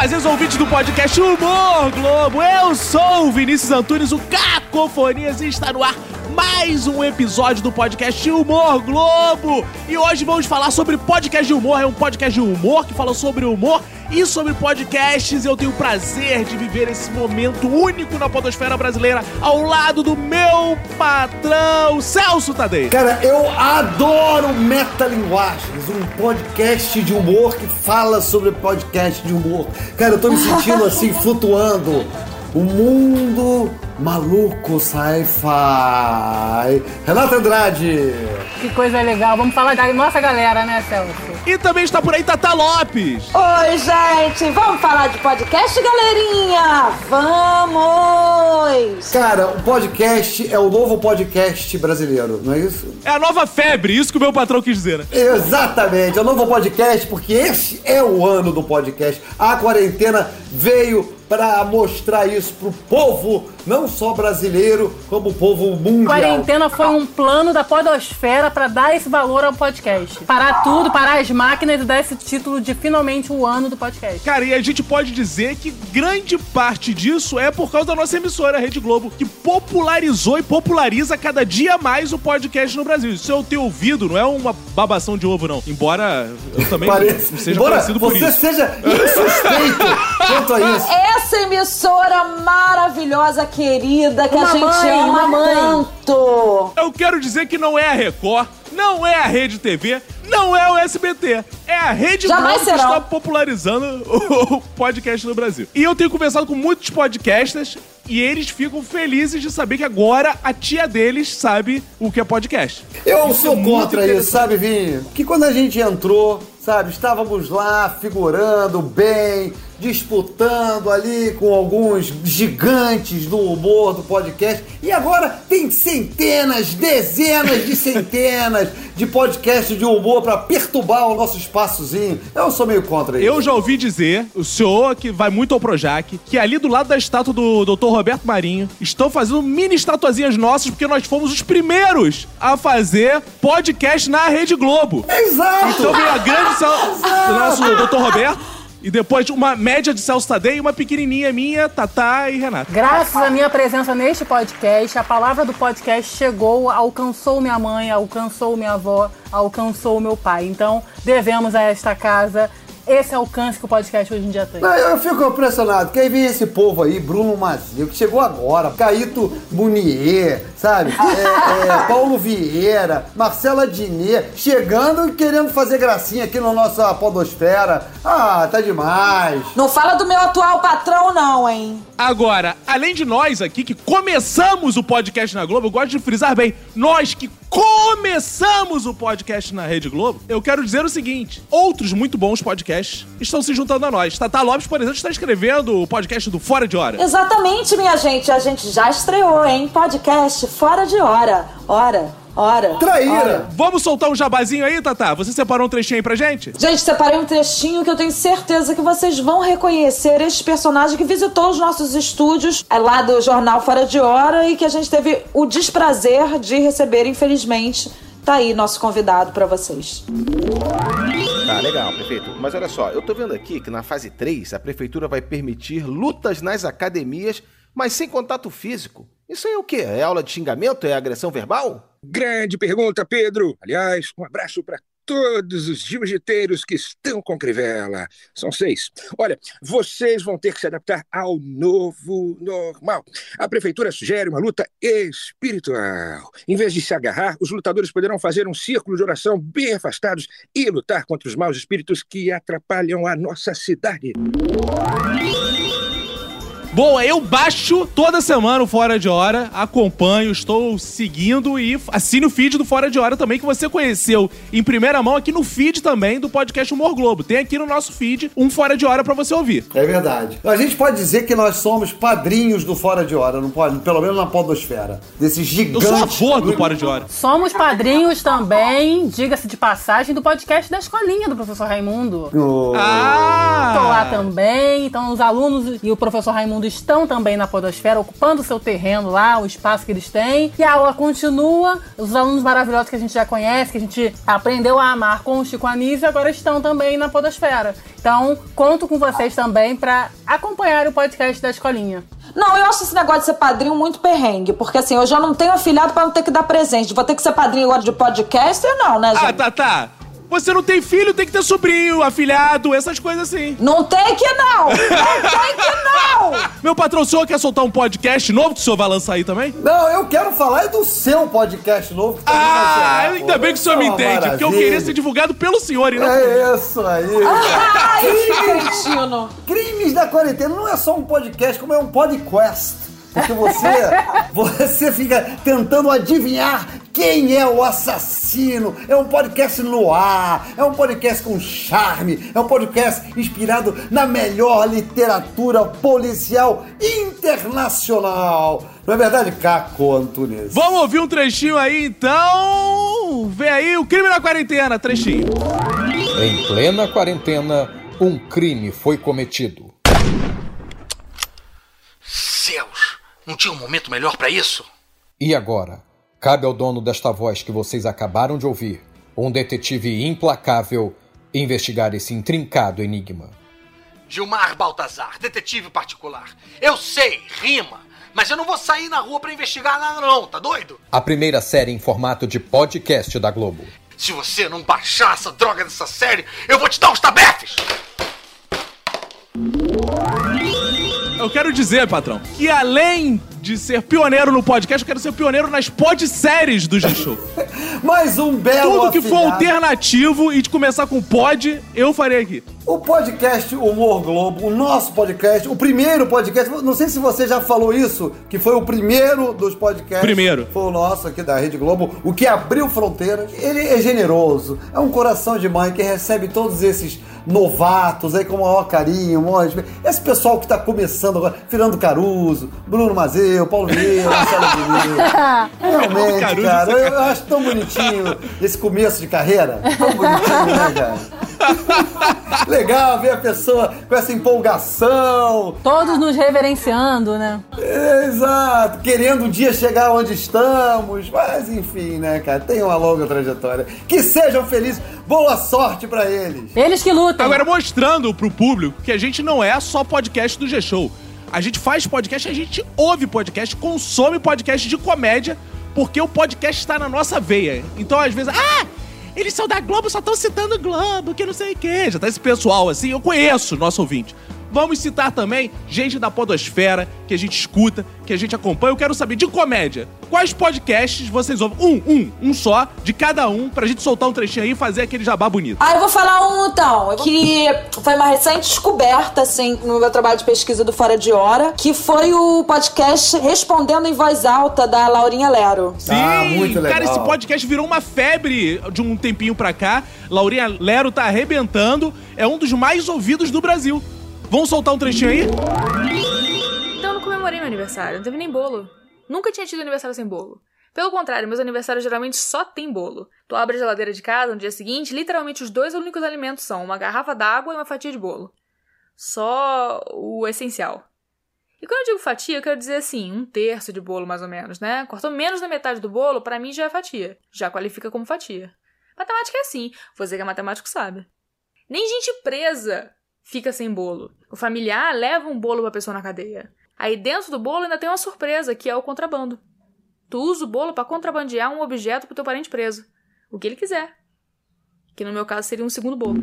afazeres ouvintes do podcast Humor Globo. Eu sou o Vinícius Antunes, o Cacofonias, e está no ar mais um episódio do podcast Humor Globo. E hoje vamos falar sobre podcast de humor. É um podcast de humor que fala sobre humor e sobre podcasts. Eu tenho o prazer de viver esse momento único na podosfera brasileira ao lado do meu patrão, Celso Tadei. Cara, eu adoro Metalinguagens, um podcast de humor que fala sobre podcast de humor. Cara, eu tô me sentindo assim, flutuando. O mundo maluco sci-fi. Renata Andrade. Que coisa legal. Vamos falar da nossa galera, né, Celso? E também está por aí Tata Lopes. Oi, gente! Vamos falar de podcast, galerinha? Vamos! Cara, o podcast é o novo podcast brasileiro, não é isso? É a nova febre, isso que o meu patrão quis dizer, né? Exatamente, é o novo podcast, porque esse é o ano do podcast. A quarentena veio para mostrar isso pro povo, não só brasileiro, como o povo mundial. Quarentena foi um plano da podosfera para dar esse valor ao podcast. Parar tudo, parar as máquinas e dar esse título de finalmente o ano do podcast. Cara, e a gente pode dizer que grande parte disso é por causa da nossa emissora, a Rede Globo, que popularizou e populariza cada dia mais o podcast no Brasil. Isso eu tenho ouvido, não é uma babação de ovo, não. Embora eu também Parece, seja embora conhecido por você isso. seja insuspeito quanto a isso. Essa emissora maravilhosa, querida, que Uma a gente mãe, ama mãe. tanto. Eu quero dizer que não é a Record, não é a Rede TV, não é o SBT. É a Rede Globo que está popularizando o podcast no Brasil. E eu tenho conversado com muitos podcasters e eles ficam felizes de saber que agora a tia deles sabe o que é podcast. Eu Isso sou é contra isso, sabe, Vinho? Que quando a gente entrou, sabe, estávamos lá figurando bem, disputando ali com alguns gigantes do humor do podcast. E agora tem centenas, dezenas de centenas de podcasts de humor para perturbar o nosso espaçozinho. Eu sou meio contra isso. Eu já ouvi dizer, o senhor que vai muito ao Projac, que ali do lado da estátua do Dr. Roberto Marinho estão fazendo mini estatuazinhas nossas porque nós fomos os primeiros a fazer podcast na Rede Globo. Exato! Então veio a grande do nosso Dr. Roberto. E depois uma média de Celso Tadei e uma pequenininha minha, Tatá e Renata. Graças à minha presença neste podcast, a palavra do podcast chegou, alcançou minha mãe, alcançou minha avó, alcançou meu pai. Então, devemos a esta casa esse alcance que o podcast hoje em dia tem. Não, eu fico impressionado, porque aí vem esse povo aí, Bruno Mazio, que chegou agora, Caíto Munier, sabe? É, é, Paulo Vieira, Marcela Diné, chegando e querendo fazer gracinha aqui na nossa podosfera. Ah, tá demais. Não fala do meu atual patrão, não, hein? Agora, além de nós aqui que começamos o podcast na Globo, eu gosto de frisar bem, nós que começamos o podcast na Rede Globo, eu quero dizer o seguinte: outros muito bons podcasts estão se juntando a nós. Tata Lopes, por exemplo, está escrevendo o podcast do Fora de Hora. Exatamente, minha gente. A gente já estreou, hein? Podcast fora de hora. Hora, hora. Traíra. hora. Vamos soltar um jabazinho aí, Tata? Você separou um trechinho aí pra gente? Gente, separei um trechinho que eu tenho certeza que vocês vão reconhecer este personagem que visitou os nossos estúdios é lá do jornal Fora de Hora e que a gente teve o desprazer de receber, infelizmente. Tá aí nosso convidado pra vocês. Tá, legal, prefeito. Mas olha só, eu tô vendo aqui que na fase 3 a prefeitura vai permitir lutas nas academias, mas sem contato físico. Isso aí é o quê? É aula de xingamento? É agressão verbal? Grande pergunta, Pedro. Aliás, um abraço para todos os jiu-jiteiros que estão com Crivella. São seis. Olha, vocês vão ter que se adaptar ao novo normal. A prefeitura sugere uma luta espiritual. Em vez de se agarrar, os lutadores poderão fazer um círculo de oração bem afastados e lutar contra os maus espíritos que atrapalham a nossa cidade. Boa, eu baixo toda semana o Fora de Hora, acompanho, estou seguindo e assine o feed do Fora de Hora também, que você conheceu em primeira mão aqui no feed também do podcast Humor Globo. Tem aqui no nosso feed um Fora de Hora pra você ouvir. É verdade. A gente pode dizer que nós somos padrinhos do Fora de Hora, não pode? Pelo menos na podosfera. Desse Eu gigante. sou a favor do Fora de Hora. Somos padrinhos também, diga-se de passagem, do podcast da escolinha do professor Raimundo. Oh. Ah! Estou lá também, então os alunos e o professor Raimundo Mundo estão também na Podosfera, ocupando o seu terreno lá, o espaço que eles têm. E a aula continua. Os alunos maravilhosos que a gente já conhece, que a gente aprendeu a amar com o Chico Anísio, agora estão também na Podosfera. Então, conto com vocês também para acompanhar o podcast da escolinha. Não, eu acho esse negócio de ser padrinho muito perrengue, porque assim, eu já não tenho afilhado para não ter que dar presente. Vou ter que ser padrinho agora de podcaster, não, né, gente? Ah, tá, tá. Você não tem filho, tem que ter sobrinho, afilhado, essas coisas assim. Não tem que não! Não tem que não! Meu patrão, o senhor quer soltar um podcast novo que o senhor vai lançar aí também? Não, eu quero falar do seu podcast novo. Que vai Ah, ainda pô. bem que o senhor me é entende, porque eu maravilha. queria ser divulgado pelo senhor e não. É isso aí. Ai, cretino! Crimes da quarentena não é só um podcast, como é um podcast. Porque você, você fica tentando adivinhar quem é o assassino. É um podcast no ar, é um podcast com charme, é um podcast inspirado na melhor literatura policial internacional. Não é verdade, Caco Antunes? Vamos ouvir um trechinho aí, então. Vem aí o crime na quarentena, trechinho. Em plena quarentena, um crime foi cometido. Céus, não tinha um momento melhor pra isso? E agora, cabe ao dono desta voz que vocês acabaram de ouvir, um detetive implacável, investigar esse intrincado enigma. Gilmar Baltazar, detetive particular. Eu sei, rima, mas eu não vou sair na rua pra investigar nada não, tá doido? A primeira série em formato de podcast da Globo. Se você não baixar essa droga dessa série, eu vou te dar uns tabefes! Eu quero dizer, patrão, que além de ser pioneiro no podcast, eu quero ser pioneiro nas podséries do G-Show. Mais um belo Tudo que for afilhado. alternativo e de começar com pod, eu farei aqui. O podcast Humor Globo, o nosso podcast, o primeiro podcast, não sei se você já falou isso, que foi o primeiro dos podcasts. Primeiro. Foi o nosso aqui da Rede Globo, o que abriu fronteiras. Ele é generoso, é um coração de mãe que recebe todos esses novatos aí com o maior carinho, maior respeito. Esse pessoal que tá começando agora, Fernando Caruso, Bruno Mazeu, Paulo Vieira, Marcelo Diniz. Realmente, Caruso, cara, eu, eu acho tão bonitinho esse começo de carreira. Tão bonitinho, né, cara? Legal ver a pessoa com essa empolgação. Todos nos reverenciando, né? Exato, querendo um dia chegar onde estamos. Mas enfim, né, cara? Tem uma longa trajetória. Que sejam felizes. Boa sorte pra eles. Eles que lutam. Agora, mostrando pro público que a gente não é só podcast do G-Show. A gente faz podcast, a gente ouve podcast, consome podcast de comédia, porque o podcast está na nossa veia. Então, às vezes, ah, eles são da Globo, só estão citando Globo, que não sei o quê. Já tá esse pessoal assim, eu conheço nosso ouvinte. Vamos citar também gente da Podosfera, que a gente escuta, que a gente acompanha. Eu quero saber de comédia. Quais podcasts vocês ouvem? Um, um, um só, de cada um, pra gente soltar um trechinho aí e fazer aquele jabá bonito. Ah, eu vou falar um então, que foi uma recente descoberta, assim, no meu trabalho de pesquisa do Fora de Hora, que foi o podcast Respondendo em Voz Alta, da Laurinha Lero. Sim, Ah, muito legal. cara, esse podcast virou uma febre de um tempinho pra cá. Laurinha Lero tá arrebentando, é um dos mais ouvidos do Brasil. Vamos soltar um trechinho aí? Então eu não comemorei meu aniversário, não teve nem bolo. Nunca tinha tido aniversário sem bolo. Pelo contrário, meus aniversários geralmente só tem bolo. Tu abre a geladeira de casa no dia seguinte, literalmente os dois únicos alimentos são uma garrafa d'água e uma fatia de bolo. Só o essencial. E quando eu digo fatia, eu quero dizer assim, um terço de bolo mais ou menos, né? Cortou menos da metade do bolo, pra mim já é fatia. Já qualifica como fatia. Matemática é assim, você que é matemático sabe. Nem gente presa fica sem bolo. O familiar leva um bolo pra pessoa na cadeia. Aí dentro do bolo ainda tem uma surpresa, que é o contrabando. Tu usa o bolo pra contrabandear um objeto pro teu parente preso. O que ele quiser. Que no meu caso seria um segundo bolo.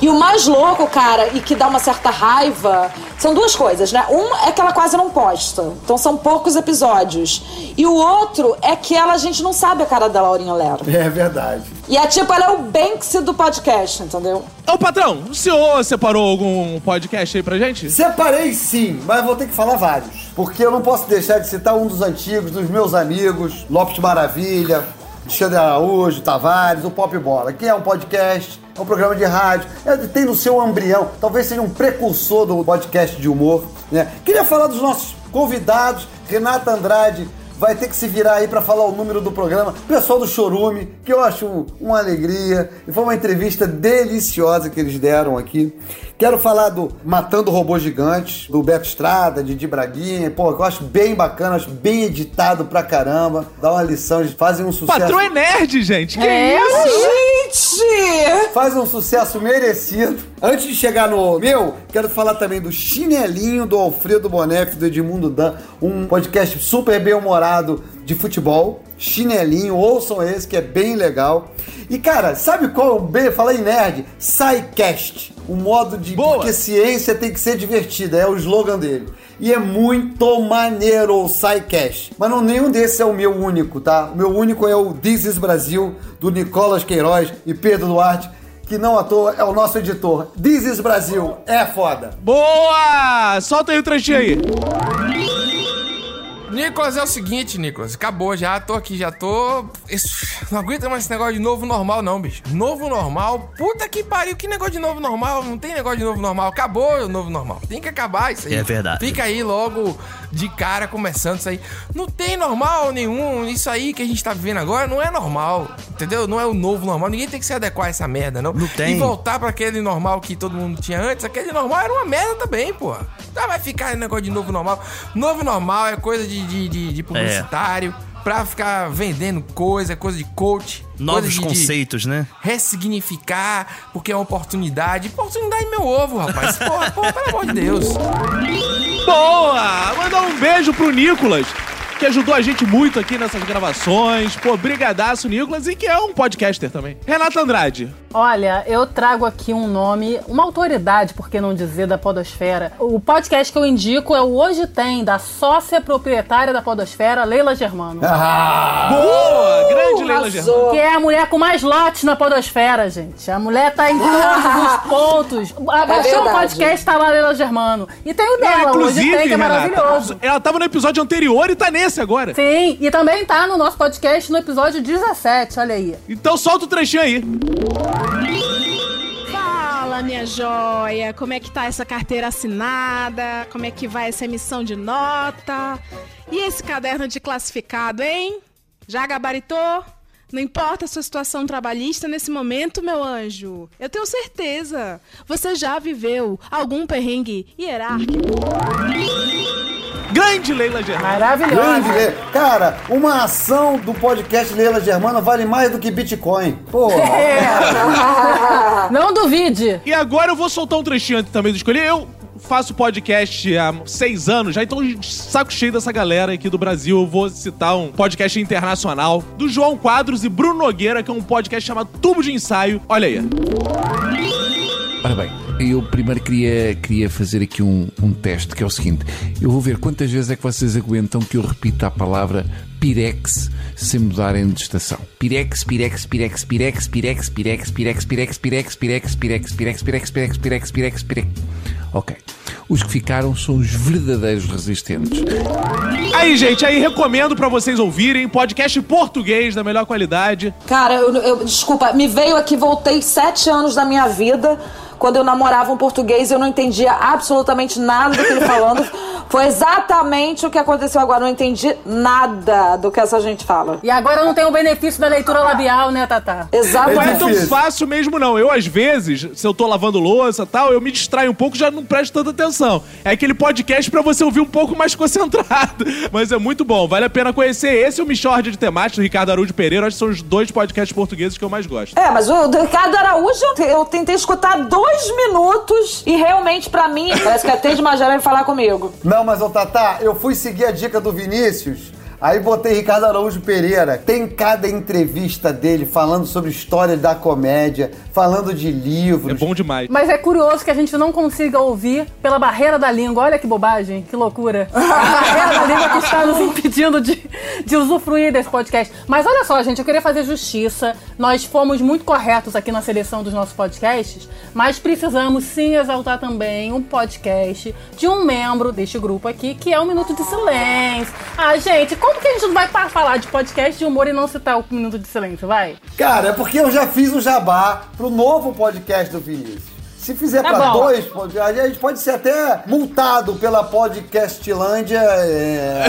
E o mais louco, cara, e que dá uma certa raiva, são duas coisas, né? Um é que ela quase não posta. Então são poucos episódios. E o outro é que ela, a gente não sabe a cara da Laurinha Lero. É verdade. E é tipo, ela é o Banksy do podcast, entendeu? Ô, patrão, o senhor separou algum podcast aí pra gente? Separei sim, mas vou ter que falar vários. Porque eu não posso deixar de citar um dos antigos, dos meus amigos, Lopes Maravilha, Alexandre Araújo, Tavares, o Pop Bola, que é um podcast, é um programa de rádio, é, tem no seu embrião, talvez seja um precursor do podcast de humor. Né? Queria falar dos nossos convidados, Renata Andrade, vai ter que se virar aí para falar o número do programa. Pessoal do Chorume, que eu acho uma alegria. E foi uma entrevista deliciosa que eles deram aqui. Quero falar do Matando Robôs Gigantes, do Beto Estrada, de Di Braguinha. Pô, eu acho bem bacana, acho bem editado pra caramba. Dá uma lição, eles fazem um sucesso. Patrão é nerd, gente. Que É, isso? gente! Faz um sucesso merecido. Antes de chegar no meu, quero falar também do Chinelinho do Alfredo Bonef, do Edmundo Dan, um podcast super bem humorado de futebol. Chinelinho, ouçam esse que é bem legal. E cara, sabe qual é o B? Fala em nerd, SciCast. O modo de. Boa. Porque ciência tem que ser divertida, é o slogan dele. E é muito maneiro o SciCast. Mas não, nenhum desses é o meu único, tá? O meu único é o This is Brasil, do Nicolas Queiroz e Pedro Duarte, que não à toa é o nosso editor. This is Brasil, é foda. Boa! Solta aí o trechinho aí. Nicolas, é o seguinte, Nicolas. Acabou já, tô aqui, já tô. Isso, não aguento mais esse negócio de novo normal, não, bicho. Novo normal? Puta que pariu, que negócio de novo normal? Não tem negócio de novo normal. Acabou o novo normal. Tem que acabar isso aí. É verdade. Fica aí logo de cara começando isso aí. Não tem normal nenhum. Isso aí que a gente tá vivendo agora não é normal. Entendeu? Não é o novo normal. Ninguém tem que se adequar a essa merda, não. Não tem. E voltar pra aquele normal que todo mundo tinha antes. Aquele normal era uma merda também, porra. Tá, vai ficar negócio de novo normal. Novo normal é coisa de, de, de, de publicitário. Pra ficar vendendo coisa, coisa de coach. Novos de- de conceitos, né? ressignificar, porque é uma oportunidade. Oportunidade é meu ovo, rapaz. Porra, porra, pelo amor de Deus. Boa! Mandar um beijo pro Nicolas, que ajudou a gente muito aqui nessas gravações. Pô, brigadaço, Nicolas, e que é um podcaster também. Renata Andrade. Olha, eu trago aqui um nome, uma autoridade, por que não dizer, da Podosfera. O podcast que eu indico é o Hoje Tem, da sócia proprietária da Podosfera, Leila Germano. Ah, Boa! Grande Leila Germano. Que é a mulher com mais lotes na Podosfera, gente. A mulher tá em todos os pontos. Abaixou o verdade. podcast, tá lá Leila Germano. E tem o Não, dela, Hoje inclusive, Tem, que é Renata, maravilhoso. ela tava no episódio anterior e tá nesse agora. Sim, e também tá no nosso podcast no episódio 17, olha aí. Então solta o trechinho aí. Fala, minha joia! Como é que tá essa carteira assinada? Como é que vai essa emissão de nota? E esse caderno de classificado, hein? Já gabaritou? Não importa a sua situação trabalhista nesse momento, meu anjo. Eu tenho certeza. Você já viveu algum perrengue hierárquico? Grande Leila Germano. grande Maravilhosa. Leila. Cara, uma ação do podcast Leila Germana vale mais do que Bitcoin. Porra. Não duvide. E agora eu vou soltar um trechinho antes também do escolher. Eu faço podcast há seis anos, já então de saco cheio dessa galera aqui do Brasil. Eu vou citar um podcast internacional do João Quadros e Bruno Nogueira, que é um podcast chamado Tubo de Ensaio. Olha aí. Ora bem, eu primeiro queria, queria fazer aqui um, um teste, que é o seguinte: eu vou ver quantas vezes é que vocês aguentam que eu repita a palavra Pirex sem mudarem de estação. Pirex, Pirex, Pirex, Pirex, Pirex, Pirex, Pirex, Pirex, Pirex, Pirex, Pirex, Pirex, Pirex, Pirex, Pirex, Pirex, Pirex. Ok. Os que ficaram são os verdadeiros resistentes. Aí, gente, aí recomendo pra vocês ouvirem podcast português da melhor qualidade. Cara, eu, eu- desculpa, me veio aqui, voltei sete anos da minha vida. Quando eu namorava um português, eu não entendia absolutamente nada do que ele falando. Foi exatamente o que aconteceu agora. Não entendi nada do que essa gente fala. E agora não tem o benefício da leitura labial, né, Tatá? Não é Exatamente. tão fácil mesmo, não. Eu, às vezes, se eu tô lavando louça e tal, eu me distraio um pouco já não presto tanta atenção. É aquele podcast pra você ouvir um pouco mais concentrado. Mas é muito bom, vale a pena conhecer. Esse é o Michord de Temática, do Ricardo Araújo Pereira. Acho que são os dois podcasts portugueses que eu mais gosto. É, mas o do Ricardo Araújo, eu tentei escutar dois minutos e realmente, pra mim, parece que até de Magela vai falar comigo. Não, mas ô Tatá, eu fui seguir a dica do Vinícius. Aí botei Ricardo Araújo Pereira. Tem cada entrevista dele falando sobre história da comédia, falando de livros. É bom demais. Mas é curioso que a gente não consiga ouvir pela barreira da língua. Olha que bobagem, que loucura. A barreira da língua que está nos impedindo de, de usufruir desse podcast. Mas olha só, gente, eu queria fazer justiça. Nós fomos muito corretos aqui na seleção dos nossos podcasts, mas precisamos sim exaltar também um podcast de um membro deste grupo aqui, que é o Minuto de Silêncio. Ah, gente, como que a gente não vai falar de podcast de humor e não citar o Minuto de Silêncio, vai? Cara, é porque eu já fiz o jabá pro novo podcast do Vinícius. Se fizer Tá pra bom. dois, a gente pode ser até multado pela Podcastlândia é,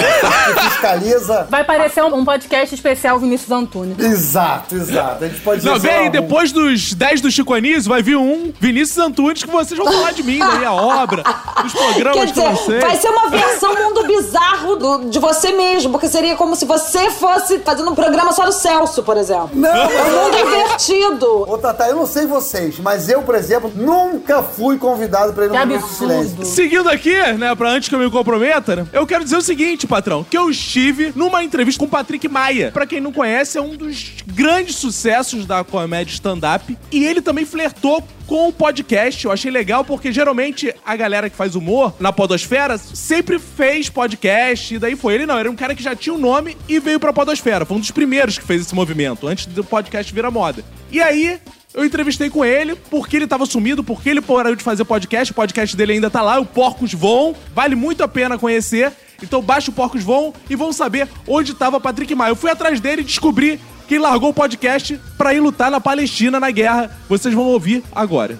que fiscaliza. Vai parecer um um podcast especial Vinícius Antunes. Exato, exato. A gente pode Não, dizer, um- depois dos 10 do Chico Anísio, vai vir um Vinícius Antunes que vocês vão falar de mim, da minha obra, dos Quer programas que eu dizer, vai ser uma versão mundo bizarro do- de você mesmo, porque seria como se você fosse fazendo um programa só do Celso, por exemplo. Não, É um mundo invertido. Ô, Tata, eu não sei vocês, mas eu, por exemplo, nunca fui convidado pra ir no Que Minuto de Silêncio. absurdo. Seguindo aqui, né, pra antes que eu me comprometa, né, eu quero dizer o seguinte, patrão, que eu estive numa entrevista com o Patrick Maia. Pra quem não conhece, é um dos grandes sucessos da comédia stand-up. E ele também flertou com o podcast. Eu achei legal porque geralmente a galera que faz humor na podosfera sempre fez podcast e daí foi. Ele não, era um cara que já tinha um nome e veio pra podosfera. Foi um dos primeiros que fez esse movimento, antes do podcast virar moda. E aí, eu entrevistei com ele, porque ele tava sumido, porque ele parou de fazer podcast, o podcast dele ainda tá lá, o Porcos Vão, vale muito a pena conhecer. Então baixa o Porcos Vão e vão saber onde tava Patrick Maia. Eu fui atrás dele e descobri que ele largou o podcast pra ir lutar na Palestina na guerra. Vocês vão ouvir agora.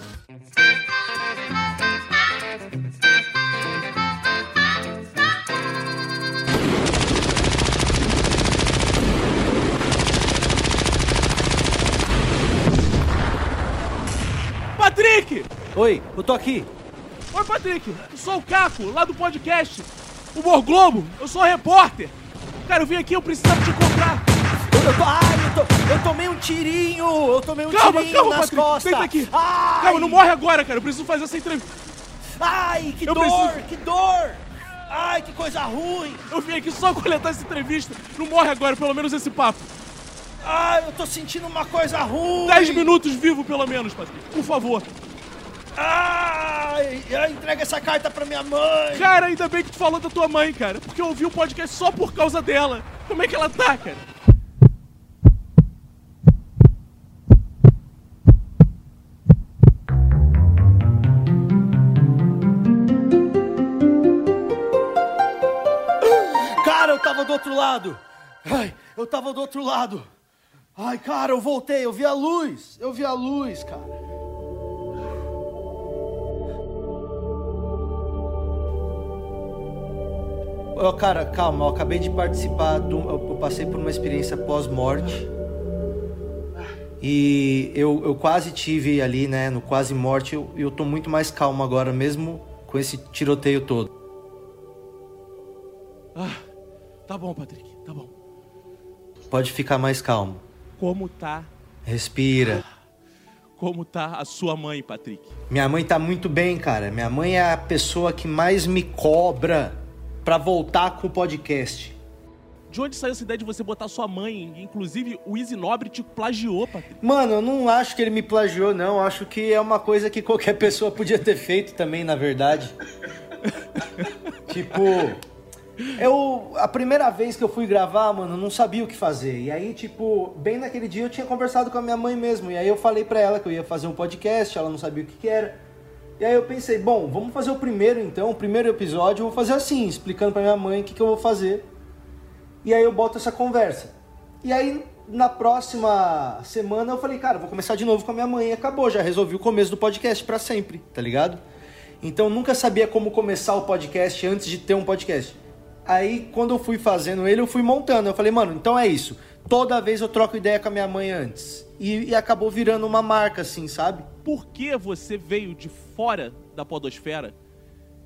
Oi, eu tô aqui. Oi, Patrick! Eu sou o Caco, lá do podcast Humor Globo. Eu sou repórter. Cara, eu vim aqui, eu precisava te encontrar. Eu, tô, ai, eu, tô, eu tomei um tirinho. Eu tomei um Calma, tirinho calma, nas Patrick. costas. Senta aqui. Ai, Calma, não morre agora, cara. Eu preciso fazer essa entrevista. ai que Eu dor, preciso- que dor. Ai, que coisa ruim. Eu vim aqui só coletar essa entrevista. Não morre agora, pelo menos esse papo. Ai, eu tô sentindo uma coisa ruim. Dez minutos vivo, pelo menos, Patrick. Por favor. Ai, entrega essa carta pra minha mãe. Cara, ainda bem que tu falou da tua mãe, cara. Porque eu ouvi o podcast só por causa dela. Como é que ela tá, cara? Cara, eu tava do outro lado. Ai, eu tava do outro lado. Ai, cara, eu voltei, eu vi a luz. Eu vi a luz, cara. Ô, cara, calma, eu acabei de participar do. Eu passei por uma experiência pós-morte. E eu, eu quase tive ali, né, no quase morte, eu, eu tô muito mais calmo agora, mesmo com esse tiroteio todo. Ah, tá bom, Patrick. Tá bom. Pode ficar mais calmo. Como tá? Respira. Como tá a sua mãe, Patrick? Minha mãe tá muito bem, cara. Minha mãe é a pessoa que mais me cobra pra voltar com o podcast. De onde saiu essa ideia de você botar sua mãe? Inclusive, o Easy Nobre te plagiou, Patrick. Mano, eu não acho que ele me plagiou, não. Acho que é uma coisa que qualquer pessoa podia ter feito também, na verdade. tipo, eu. A primeira vez que eu fui gravar, mano, eu não sabia o que fazer. E aí, tipo, bem naquele dia eu tinha conversado com a minha mãe mesmo. E aí eu falei pra ela que eu ia fazer um podcast, ela não sabia o que, que era. E aí eu pensei, bom, vamos fazer o primeiro então, o primeiro episódio, eu vou fazer assim, explicando pra minha mãe o que, que eu vou fazer. E aí eu boto essa conversa. E aí, na próxima semana, eu falei, cara, vou começar de novo com a minha mãe. E acabou, já resolvi o começo do podcast pra sempre, tá ligado? Então nunca sabia como começar o podcast antes de ter um podcast. Aí, quando eu fui fazendo ele, eu fui montando. Eu falei, mano, então é isso. Toda vez eu troco ideia com a minha mãe antes. E, e acabou virando uma marca, assim, sabe? Por que você veio de fora da podosfera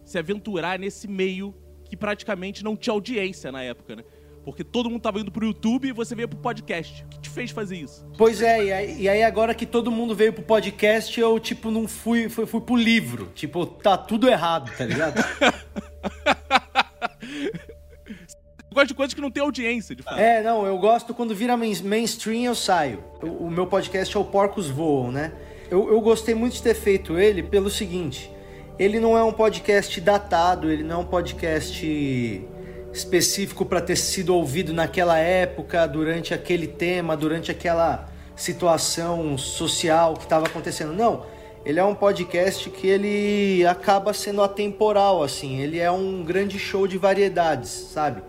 se aventurar nesse meio que praticamente não tinha audiência na época, né? Porque todo mundo tava indo pro YouTube e você veio pro podcast. O que te fez fazer isso? Pois é, e aí, e aí agora que todo mundo veio pro podcast, eu, tipo, não fui, fui, fui pro livro. Tipo, tá tudo errado, tá ligado? Eu gosto de coisas que não tem audiência, de fato. É, não, eu gosto quando vira main- mainstream eu saio. O, o meu podcast é o Porcos Voam, né? Eu, eu gostei muito de ter feito ele pelo seguinte: ele não é um podcast datado, ele não é um podcast específico para ter sido ouvido naquela época, durante aquele tema, durante aquela situação social que estava acontecendo. Não, ele é um podcast que ele acaba sendo atemporal, assim. Ele é um grande show de variedades, sabe?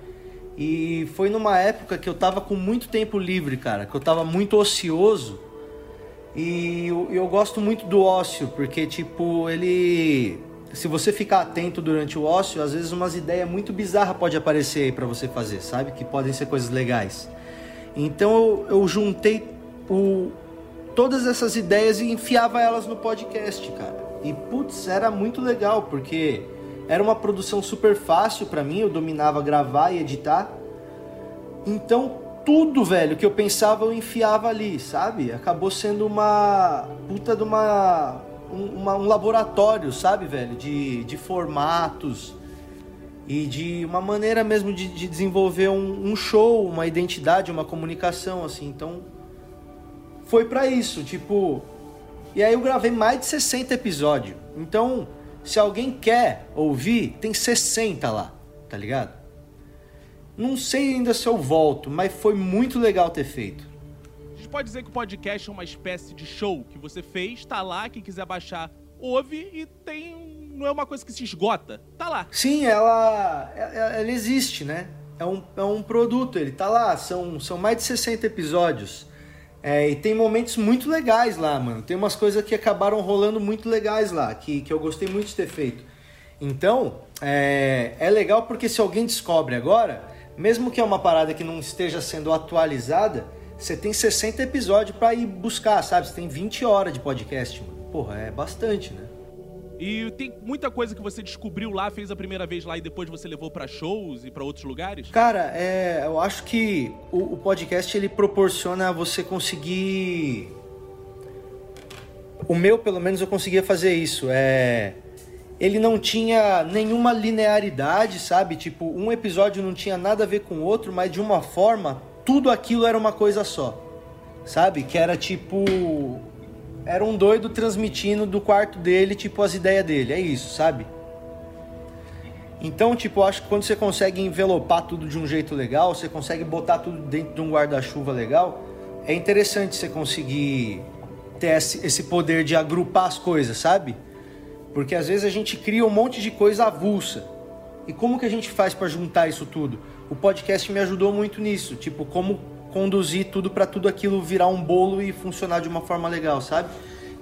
E foi numa época que eu tava com muito tempo livre, cara, que eu tava muito ocioso. E eu, eu gosto muito do ócio, porque, tipo, ele. Se você ficar atento durante o ócio, às vezes umas ideias muito bizarras pode aparecer aí pra você fazer, sabe? Que podem ser coisas legais. Então eu, eu juntei o, todas essas ideias e enfiava elas no podcast, cara. E putz, era muito legal, porque era uma produção super fácil para mim, eu dominava gravar e editar. Então tudo, velho, que eu pensava eu enfiava ali, sabe? Acabou sendo uma puta de uma um, uma, um laboratório, sabe, velho? De, de formatos e de uma maneira mesmo de, de desenvolver um, um, show, uma identidade, uma comunicação, assim. Então, foi para isso, tipo. E aí eu gravei mais de 60 episódios. Então, se alguém quer ouvir, tem 60 lá, tá ligado? Não sei ainda se eu volto, mas foi muito legal ter feito. A gente pode dizer que o podcast é uma espécie de show que você fez, tá lá, quem quiser baixar, ouve e tem. Não é uma coisa que se esgota, tá lá. Sim, ela, ela existe, né? É um, é um produto, ele tá lá, são, são mais de 60 episódios. É, e tem momentos muito legais lá, mano. Tem umas coisas que acabaram rolando muito legais lá, que, que eu gostei muito de ter feito. Então, é, é legal porque se alguém descobre agora, mesmo que é uma parada que não esteja sendo atualizada, você tem 60 episódios para ir buscar, sabe? Você tem 20 horas de podcast, mano. Porra, é bastante, né? E tem muita coisa que você descobriu lá, fez a primeira vez lá e depois você levou para shows e para outros lugares? Cara, é, eu acho que o, o podcast ele proporciona você conseguir. O meu, pelo menos, eu conseguia fazer isso. É ele não tinha nenhuma linearidade, sabe? Tipo, um episódio não tinha nada a ver com o outro, mas de uma forma, tudo aquilo era uma coisa só. Sabe? Que era tipo. Era um doido transmitindo do quarto dele, tipo, as ideias dele. É isso, sabe? Então, tipo, eu acho que quando você consegue envelopar tudo de um jeito legal, você consegue botar tudo dentro de um guarda-chuva legal, é interessante você conseguir ter esse poder de agrupar as coisas, sabe? Porque às vezes a gente cria um monte de coisa avulsa. E como que a gente faz para juntar isso tudo? O podcast me ajudou muito nisso, tipo, como conduzir tudo para tudo aquilo virar um bolo e funcionar de uma forma legal, sabe?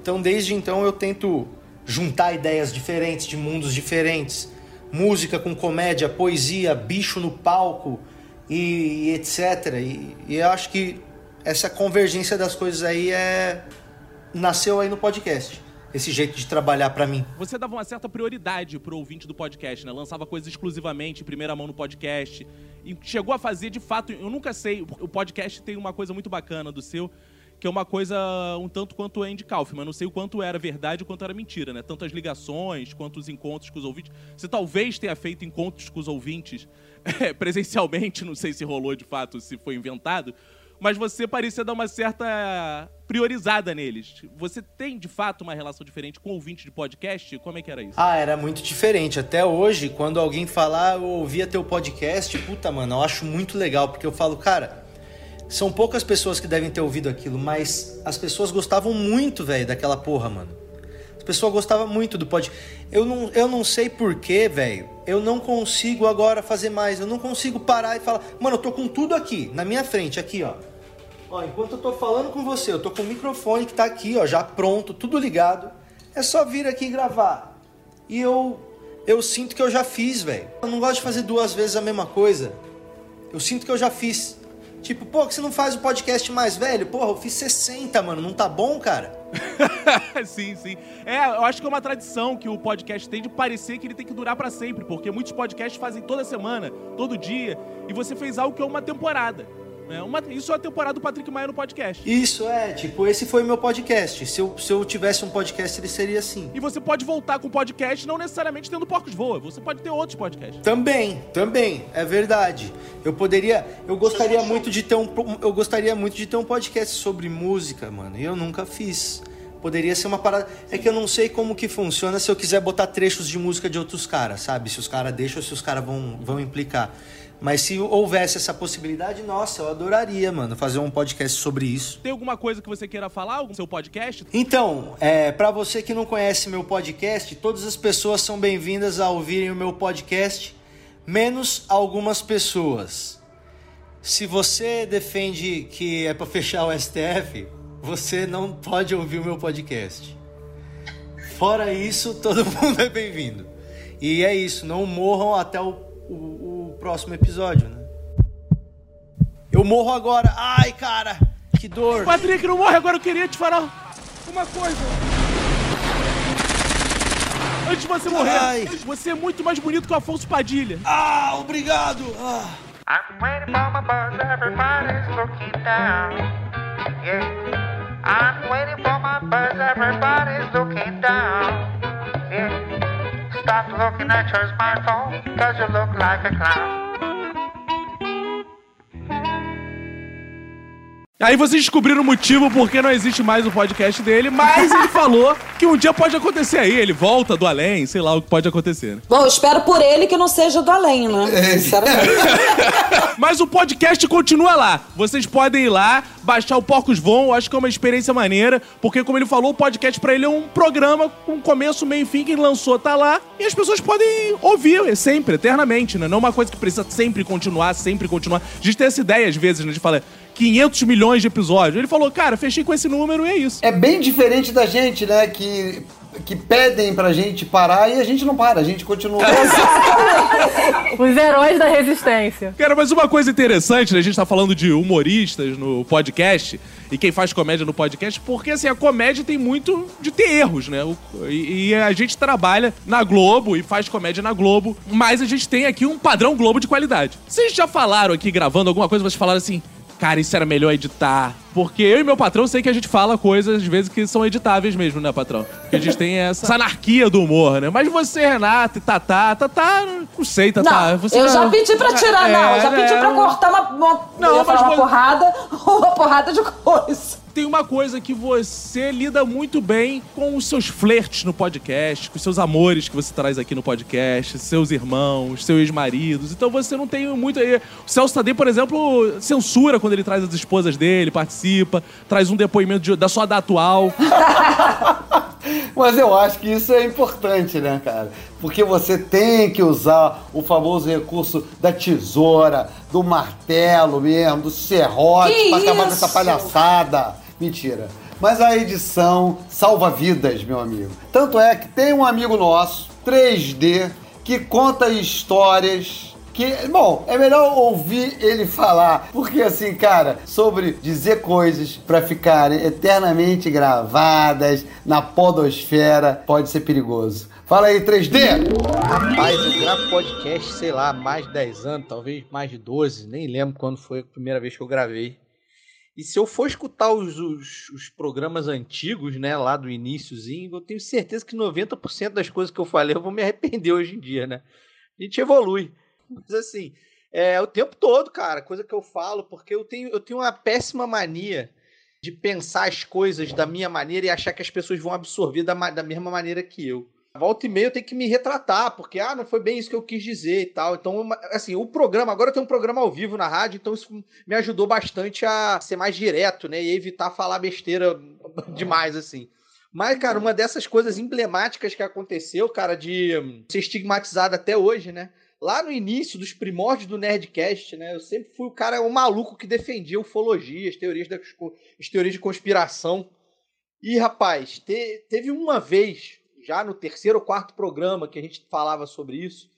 Então, desde então eu tento juntar ideias diferentes, de mundos diferentes, música com comédia, poesia, bicho no palco e, e etc. E, e eu acho que essa convergência das coisas aí é nasceu aí no podcast esse jeito de trabalhar para mim. Você dava uma certa prioridade pro ouvinte do podcast, né? Lançava coisas exclusivamente primeira mão no podcast. E chegou a fazer, de fato, eu nunca sei, o podcast tem uma coisa muito bacana do seu, que é uma coisa um tanto quanto Andy Kaufman. Não sei o quanto era verdade e o quanto era mentira, né? Tanto as ligações quanto os encontros com os ouvintes. Você talvez tenha feito encontros com os ouvintes é, presencialmente, não sei se rolou de fato, se foi inventado, mas você parecia dar uma certa priorizada neles. Você tem, de fato, uma relação diferente com o ouvinte de podcast? Como é que era isso? Ah, era muito diferente. Até hoje, quando alguém falar, ah, eu ouvia teu podcast, puta, mano, eu acho muito legal, porque eu falo, cara, são poucas pessoas que devem ter ouvido aquilo, mas as pessoas gostavam muito, velho, daquela porra, mano. As pessoas gostavam muito do podcast. Eu não, eu não sei porquê, velho. Eu não consigo agora fazer mais. Eu não consigo parar e falar, mano, eu tô com tudo aqui, na minha frente, aqui, ó Ó, enquanto eu tô falando com você, eu tô com o microfone que tá aqui, ó, já pronto, tudo ligado. É só vir aqui gravar. E eu eu sinto que eu já fiz, velho. Eu não gosto de fazer duas vezes a mesma coisa. Eu sinto que eu já fiz. Tipo, pô, que você não faz o podcast mais velho? Porra, eu fiz 60, mano. Não tá bom, cara? sim, sim. É, eu acho que é uma tradição que o podcast tem de parecer que ele tem que durar para sempre, porque muitos podcasts fazem toda semana, todo dia, e você fez algo que é uma temporada. É uma, isso é a temporada do Patrick Maia no podcast. Isso é, tipo, esse foi meu podcast. Se eu, se eu tivesse um podcast, ele seria assim. E você pode voltar com o podcast não necessariamente tendo Porcos Voa. Você pode ter outros podcasts. Também, também, é verdade. Eu poderia. Eu gostaria muito de ter um. Eu gostaria muito de ter um podcast sobre música, mano. E eu nunca fiz. Poderia ser uma parada. É que eu não sei como que funciona se eu quiser botar trechos de música de outros caras, sabe? Se os caras deixam ou se os caras vão, vão implicar. Mas se houvesse essa possibilidade, nossa, eu adoraria, mano, fazer um podcast sobre isso. Tem alguma coisa que você queira falar, no seu podcast? Então, é, para você que não conhece meu podcast, todas as pessoas são bem-vindas a ouvirem o meu podcast, menos algumas pessoas. Se você defende que é para fechar o STF, você não pode ouvir o meu podcast. Fora isso, todo mundo é bem-vindo. E é isso, não morram até o, o próximo episódio, né? Eu morro agora. Ai, cara, que dor. Patrick, não morre agora, eu queria te falar uma coisa. Antes de você morrer, Ai. você é muito mais bonito que o Afonso Padilha. Ah, obrigado. Ah. I'm waiting for my buzz, everybody's looking down. Yeah. I'm waiting for my buzz, everybody's looking down. Yeah. Stop looking at your smartphone, cause you look like a clown. Aí vocês descobriram o motivo por que não existe mais o podcast dele, mas ele falou que um dia pode acontecer aí, ele volta do além, sei lá o que pode acontecer. né? Bom, eu espero por ele que não seja do além, né? Sinceramente. Mas o podcast continua lá. Vocês podem ir lá, baixar o Porcos Vão, acho que é uma experiência maneira, porque como ele falou, o podcast pra ele é um programa com começo, meio e fim, que ele lançou tá lá, e as pessoas podem ouvir é sempre, eternamente, né? Não é uma coisa que precisa sempre continuar, sempre continuar. A gente tem essa ideia às vezes, né? A gente fala 500 milhões de episódios. Ele falou, cara, fechei com esse número e é isso. É bem diferente da gente, né? Que, que pedem pra gente parar e a gente não para, a gente continua. Os heróis da resistência. Cara, mas uma coisa interessante, né? A gente tá falando de humoristas no podcast e quem faz comédia no podcast, porque assim, a comédia tem muito de ter erros, né? E, e a gente trabalha na Globo e faz comédia na Globo, mas a gente tem aqui um padrão Globo de qualidade. Vocês já falaram aqui gravando alguma coisa, vocês falaram assim. Cara, isso era melhor editar. Porque eu e meu patrão sei que a gente fala coisas, às vezes, que são editáveis mesmo, né, patrão? Que a gente tem essa, essa anarquia do humor, né? Mas você, Renata e Tatá, Tatá, não sei, Tatá. Não, você eu já pedi pra tirar, não. Eu já É, pedi é, pra cortar uma, uma, Não, mas uma você- porrada, uma porrada de coisa. Tem uma coisa que você lida muito bem com os seus flertes no podcast, com os seus amores que você traz aqui no podcast, seus irmãos, seus ex-maridos. Então você não tem muito. aí. O Celso Tadei, por exemplo, censura quando ele traz as esposas dele, participa, traz um depoimento de- da sua da atual. Mas eu acho que isso é importante, né, cara? Porque você tem que usar o famoso recurso da tesoura, do martelo mesmo, do serrote, Que pra acabar com essa palhaçada. Mentira. Mas a edição salva vidas, meu amigo. Tanto é que tem um amigo nosso, 3D, que conta histórias que, bom, é melhor ouvir ele falar, porque assim, cara, sobre dizer coisas pra ficarem eternamente gravadas na podosfera pode ser perigoso. Fala aí, 3D! Rapaz, eu gravo podcast, sei lá, mais de 10 anos, talvez mais de 12, nem lembro quando foi a primeira vez que eu gravei. E se eu for escutar os, os, os programas antigos, né, lá do iníciozinho, eu tenho certeza que 90% das coisas que eu falei eu vou me arrepender hoje em dia, né? A gente evolui. Mas assim, é o tempo todo, cara, coisa que eu falo, porque eu tenho, eu tenho uma péssima mania de pensar as coisas da minha maneira e achar que as pessoas vão absorver da, da mesma maneira que eu. Volta e meia eu tenho que me retratar, porque, ah, não foi bem isso que eu quis dizer e tal. Então, assim, o programa, agora eu tenho um programa ao vivo na rádio, então isso me ajudou bastante a ser mais direto, né? E evitar falar besteira demais, assim. Mas, cara, uma dessas coisas emblemáticas que aconteceu, cara, de ser estigmatizado até hoje, né? Lá no início dos primórdios do Nerdcast, né? Eu sempre fui o cara, o maluco que defendia ufologia, as teorias, as teorias de conspiração. E, rapaz, te- teve uma vez, já no terceiro ou quarto programa que a gente falava sobre isso,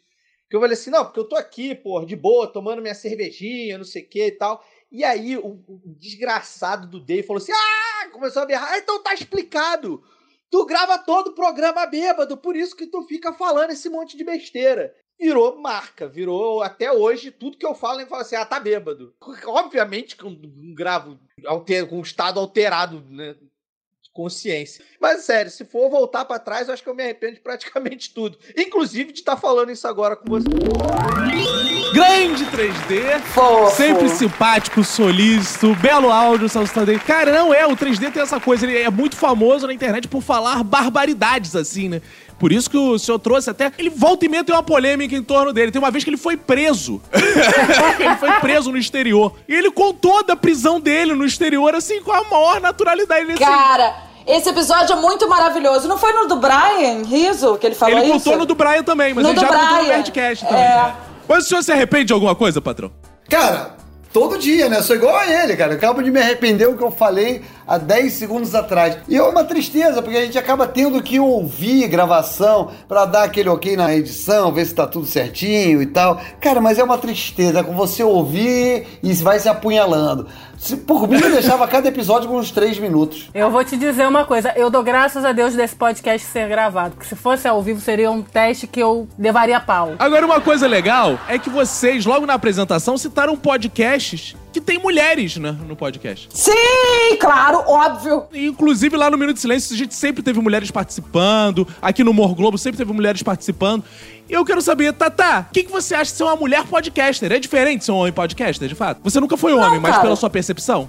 que eu falei assim, não, porque eu tô aqui, pô, de boa, tomando minha cervejinha, não sei o que e tal. E aí o, o desgraçado do Dave falou assim, ah, começou a berrar, ah, então tá explicado. Tu grava todo o programa bêbado, por isso que tu fica falando esse monte de besteira. Virou marca, virou até hoje, tudo que eu falo, ele fala assim, ah, tá bêbado. Obviamente que eu não gravo alter, com um estado alterado, né? Consciência. Mas sério, se for voltar pra trás, eu acho que eu me arrependo de praticamente tudo. Inclusive de estar falando isso agora com você. Grande 3D, Fofo. sempre simpático, solícito, belo áudio, Celso Tadei. Cara, não é, o 3D tem essa coisa, ele é muito famoso na internet por falar barbaridades assim, né? Por isso que o senhor trouxe até. Ele volta e meia tem uma polêmica em torno dele. Tem uma vez que ele foi preso. ele foi preso no exterior. E ele contou da prisão dele no exterior, assim, com a maior naturalidade. Ele, assim, Cara, esse episódio é muito maravilhoso. Não foi no do Brian Riso que ele falou ele isso? contou no do Brian também, mas No ele do já contou no Brian. Nerdcast também. É. Mas o senhor se arrepende de alguma coisa, patrão? Cara, Todo dia, né? Sou igual a ele, cara. Eu acabo de me arrepender do que eu falei há 10 segundos atrás. E é uma tristeza, porque a gente acaba tendo que ouvir gravação pra dar aquele ok na edição, ver se tá tudo certinho e tal. Cara, mas é uma tristeza com você ouvir e vai se apunhalando. Se, por mim, eu deixava cada episódio com uns 3 minutos. Eu vou te dizer uma coisa, eu dou graças a Deus desse podcast ser gravado, porque se fosse ao vivo seria um teste que eu levaria pau. Agora, uma coisa legal é que vocês, logo na apresentação, citaram podcasts que tem mulheres né, no podcast. Sim, claro, óbvio. Inclusive, lá no Minuto de Silêncio, a gente sempre teve mulheres participando. Aqui no Mor Globo sempre teve mulheres participando. E eu quero saber, Tata, o que, que você acha de ser uma mulher podcaster? É diferente ser um homem podcaster, de fato? Você nunca foi homem, mas pela sua percepção?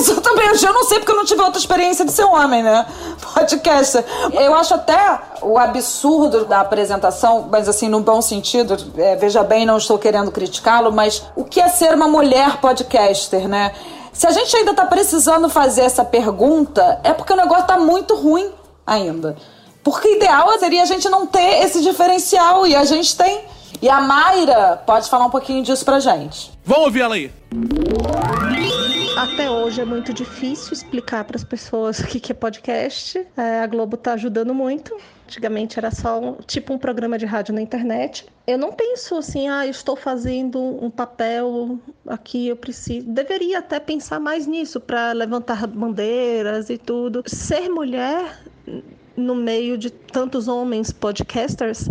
Exatamente, eu não sei porque eu não tive outra experiência de ser homem, né? Podcaster. Eu acho até o absurdo da apresentação, mas assim, no bom sentido, é, veja bem, não estou querendo criticá-lo, mas o que é ser uma mulher podcaster, né? Se a gente ainda tá precisando fazer essa pergunta, é porque o negócio tá muito ruim ainda. Porque ideal seria a gente não ter esse diferencial, e a gente tem. E a Mayra pode falar um pouquinho disso pra gente. Vamos ouvir ela aí. Até hoje é muito difícil explicar para as pessoas o que é podcast. É, a Globo está ajudando muito. Antigamente era só um, tipo um programa de rádio na internet. Eu não penso assim, ah, estou fazendo um papel aqui, eu preciso. Deveria até pensar mais nisso para levantar bandeiras e tudo. Ser mulher no meio de tantos homens podcasters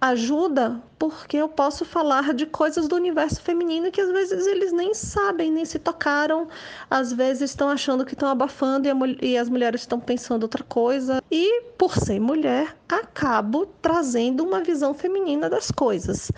ajuda porque eu posso falar de coisas do universo feminino que às vezes eles nem sabem, nem se tocaram, às vezes estão achando que estão abafando e, e as mulheres estão pensando outra coisa. E por ser mulher, acabo trazendo uma visão feminina das coisas.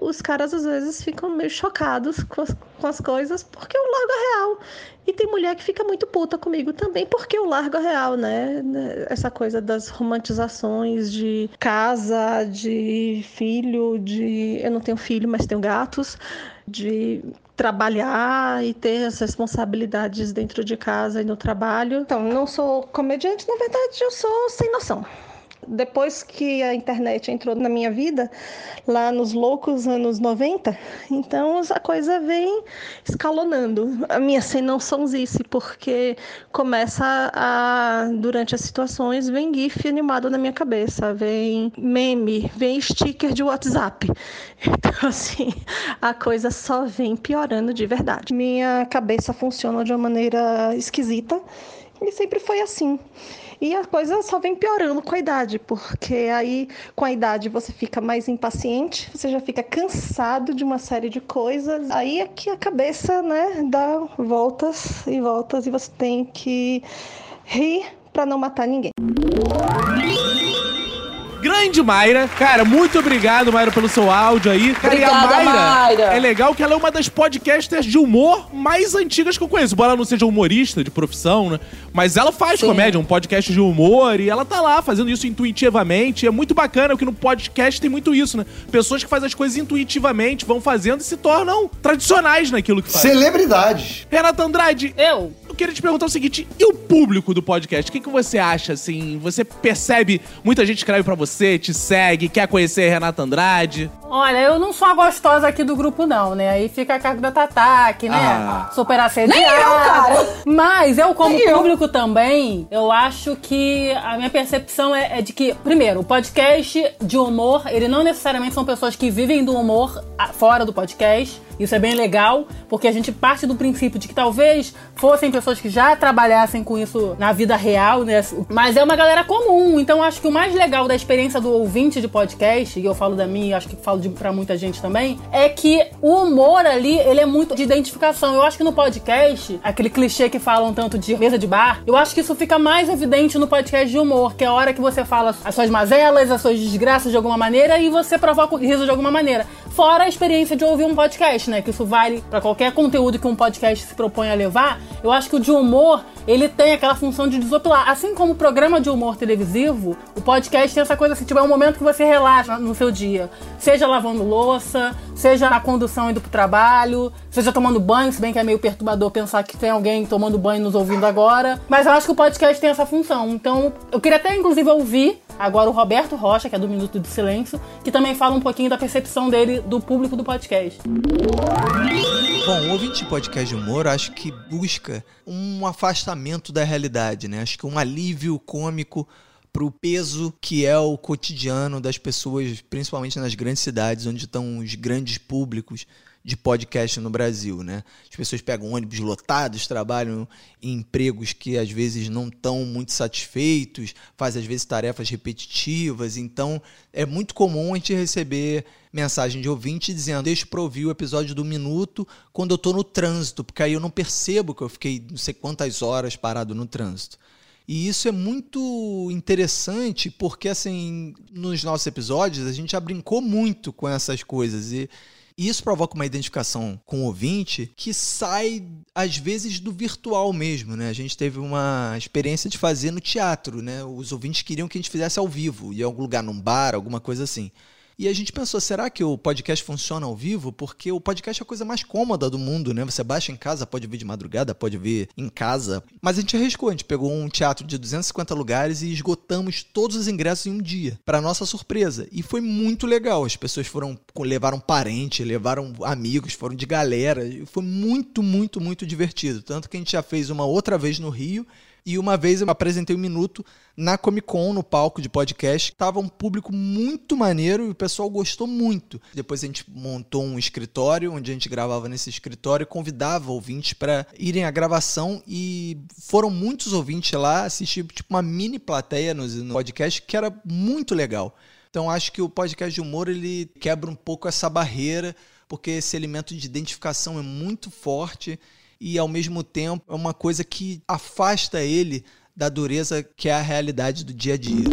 Os caras às vezes ficam meio chocados com as, com as coisas porque eu largo a real. E tem mulher que fica muito puta comigo também porque eu largo a real, né? Essa coisa das romantizações de casa, de filho, de. Eu não tenho filho, mas tenho gatos. De trabalhar e ter as responsabilidades dentro de casa e no trabalho. Então, não sou comediante, na verdade, eu sou sem noção depois que a internet entrou na minha vida, lá nos loucos anos 90, então a coisa vem escalonando. A minha sem noçãozice, porque começa a, durante as situações, vem GIF animado na minha cabeça, vem meme, vem sticker de WhatsApp. Então, assim, a coisa só vem piorando de verdade. Minha cabeça funciona de uma maneira esquisita e sempre foi assim. E a coisa só vem piorando com a idade, porque aí com a idade você fica mais impaciente, você já fica cansado de uma série de coisas. Aí é que a cabeça, né, dá voltas e voltas e você tem que rir para não matar ninguém. Grande Mayra. Cara, muito obrigado, Mayra, pelo seu áudio aí. Cara, e a Obrigada, Mayra, Mayra. é legal que ela é uma das podcasters de humor mais antigas que eu conheço. Embora ela não seja humorista de profissão, né? Mas ela faz Sim. comédia, um podcast de humor, e ela tá lá fazendo isso intuitivamente. É muito bacana, porque no podcast tem muito isso, né? Pessoas que fazem as coisas intuitivamente, vão fazendo e se tornam tradicionais naquilo que fazem. Celebridades. Renata Andrade. Eu? Eu queria te perguntar o seguinte: e o público do podcast? O que, que você acha, assim? Você percebe, muita gente escreve pra você, te segue, quer conhecer a Renata Andrade? Olha, eu não sou a gostosa aqui do grupo, não, né? Aí fica a cargo da Tatá, que, né? Ah. Super assediada. Nem eu, cara. Mas eu, como Nem eu. público também, eu acho que a minha percepção é, é de que, primeiro, o podcast de humor, ele não necessariamente são pessoas que vivem do humor ah, fora do podcast. Isso é bem legal, porque a gente parte do princípio de que talvez fossem pessoas que já trabalhassem com isso na vida real, né? Mas é uma galera comum. Então, acho que o mais legal da experiência do ouvinte de podcast, e eu falo da minha, acho que falo de, pra muita gente também, é que o humor ali, ele é muito de identificação. Eu acho que no podcast, aquele clichê que falam tanto de mesa de bar, eu acho que isso fica mais evidente no podcast de humor, que é a hora que você fala as suas mazelas, as suas desgraças de alguma maneira e você provoca o riso de alguma maneira. Fora a experiência de ouvir um podcast, né? Que isso vale pra qualquer conteúdo que um podcast se propõe a levar. Eu acho que o de humor, ele tem aquela função de desopilar. Assim como o programa de humor televisivo, o podcast tem essa coisa assim, tipo, é um momento que você relaxa no seu dia. Seja lavando louça, seja na condução indo pro trabalho, seja tomando banho, se bem que é meio perturbador pensar que tem alguém tomando banho nos ouvindo agora. Mas eu acho que o podcast tem essa função. Então, eu queria até, inclusive, ouvir agora o Roberto Rocha, que é do Minuto de Silêncio, que também fala um pouquinho da percepção dele do público do podcast. Bom, o ouvinte de podcast de humor acho que busca um afastamento da realidade, né? Acho que um alívio cômico pro peso que é o cotidiano das pessoas, principalmente nas grandes cidades, onde estão os grandes públicos de podcast no Brasil, né? As pessoas pegam ônibus lotados, trabalham em empregos que às vezes não estão muito satisfeitos, fazem às vezes tarefas repetitivas, então é muito comum a gente receber mensagem de ouvinte dizendo: "Deixa para ouvir o episódio do minuto quando eu tô no trânsito, porque aí eu não percebo que eu fiquei não sei quantas horas parado no trânsito". E isso é muito interessante porque, assim, nos nossos episódios, a gente já brincou muito com essas coisas. E e isso provoca uma identificação com o ouvinte que sai, às vezes, do virtual mesmo, né? A gente teve uma experiência de fazer no teatro, né? Os ouvintes queriam que a gente fizesse ao vivo, em algum lugar, num bar, alguma coisa assim. E a gente pensou, será que o podcast funciona ao vivo? Porque o podcast é a coisa mais cômoda do mundo, né? Você baixa em casa, pode ver de madrugada, pode ver em casa. Mas a gente arriscou, a gente pegou um teatro de 250 lugares e esgotamos todos os ingressos em um dia, para nossa surpresa. E foi muito legal. As pessoas foram levaram parente, levaram amigos, foram de galera. E foi muito, muito, muito divertido. Tanto que a gente já fez uma outra vez no Rio e uma vez eu apresentei um minuto na Comic Con, no palco de podcast. Tava um público muito maneiro e o pessoal gostou muito. Depois a gente montou um escritório, onde a gente gravava nesse escritório e convidava ouvintes para irem à gravação. E foram muitos ouvintes lá assistir tipo uma mini plateia no, podcast, que era muito legal. Então acho que o podcast de humor ele quebra um pouco essa barreira, porque esse elemento de identificação é muito forte e ao mesmo tempo é uma coisa que afasta ele da dureza que é a realidade do dia a dia.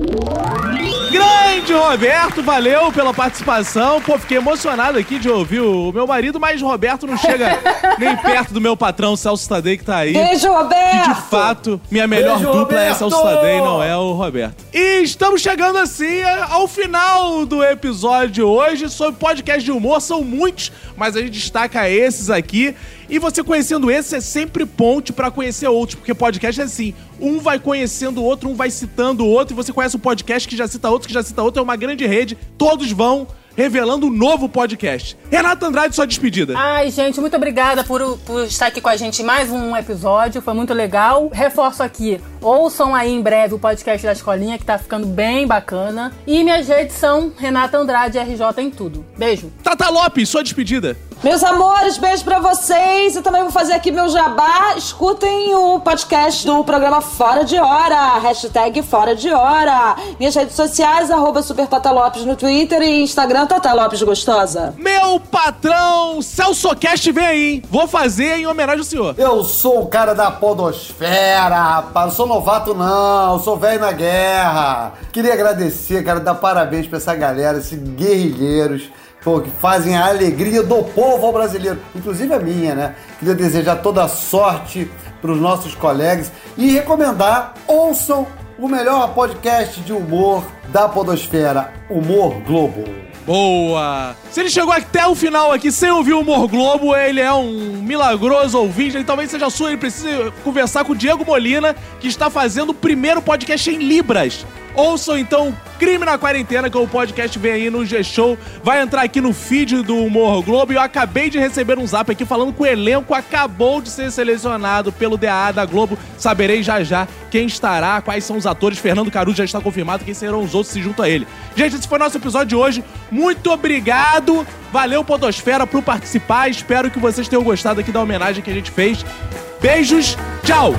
Grande Roberto, valeu pela participação. Pô, fiquei emocionado aqui de ouvir o meu marido, mas Roberto não chega nem perto do meu patrão Celso Tadei que tá aí. Beijo, Roberto! Que de fato, minha melhor Beijo, dupla é Roberto! Celso Tadei, não é o Roberto. E estamos chegando assim ao final do episódio de hoje sobre podcast de humor. São muitos, mas a gente destaca esses aqui. E você conhecendo esses é sempre ponte pra conhecer outros, porque podcast é assim, um vai conhecendo o outro, um vai citando o outro, e você conhece um podcast que já cita outro, que já cita outro, é uma grande rede, todos vão revelando um novo podcast. Renata Andrade, sua despedida. Ai, gente, muito obrigada por, por estar aqui com a gente em mais um episódio. Foi muito legal. Reforço aqui, ouçam aí em breve o podcast da escolinha, que tá ficando bem bacana. E minhas redes são Renata Andrade RJ em tudo. Beijo. Tata Lopes, sua despedida. Meus amores, beijo pra vocês. Eu também vou fazer aqui meu jabá. Escutem o podcast do programa Fora de Hora. Hashtag Fora de Hora. Minhas redes sociais, arroba Super Tata Lopes no Twitter e Instagram, Tata Lopes Gostosa. Meu patrão Celsocast vem aí, hein? Vou fazer em homenagem ao senhor. Eu sou o cara da podosfera, rapaz. Não sou novato, não. Eu sou velho na guerra. Queria agradecer, cara, dar parabéns pra essa galera, esses guerrilheiros que fazem a alegria do povo brasileiro, inclusive a minha, né? Queria desejar toda sorte pros nossos colegas e recomendar, ouçam o melhor podcast de humor da podosfera, Humor Globo. Boa! Se ele chegou até o final aqui sem ouvir o Humor Globo, ele é um milagroso ouvinte. Ele talvez seja sua, ele precisa conversar com o Diego Molina, que está fazendo o primeiro podcast em Libras. Ouçam então Crime na Quarentena, que é o podcast vem aí no G-Show. Vai entrar aqui no feed do Humor Globo. E eu acabei de receber um zap aqui falando que o elenco acabou de ser selecionado pelo DA da Globo. Saberei já já quem estará, quais são os atores. Fernando Caruso já está confirmado, quem serão os outros se juntam a ele. Gente, esse foi nosso episódio de hoje. Muito obrigado. Valeu, Podosfera, por participar. Espero que vocês tenham gostado aqui da homenagem que a gente fez. Beijos, tchau!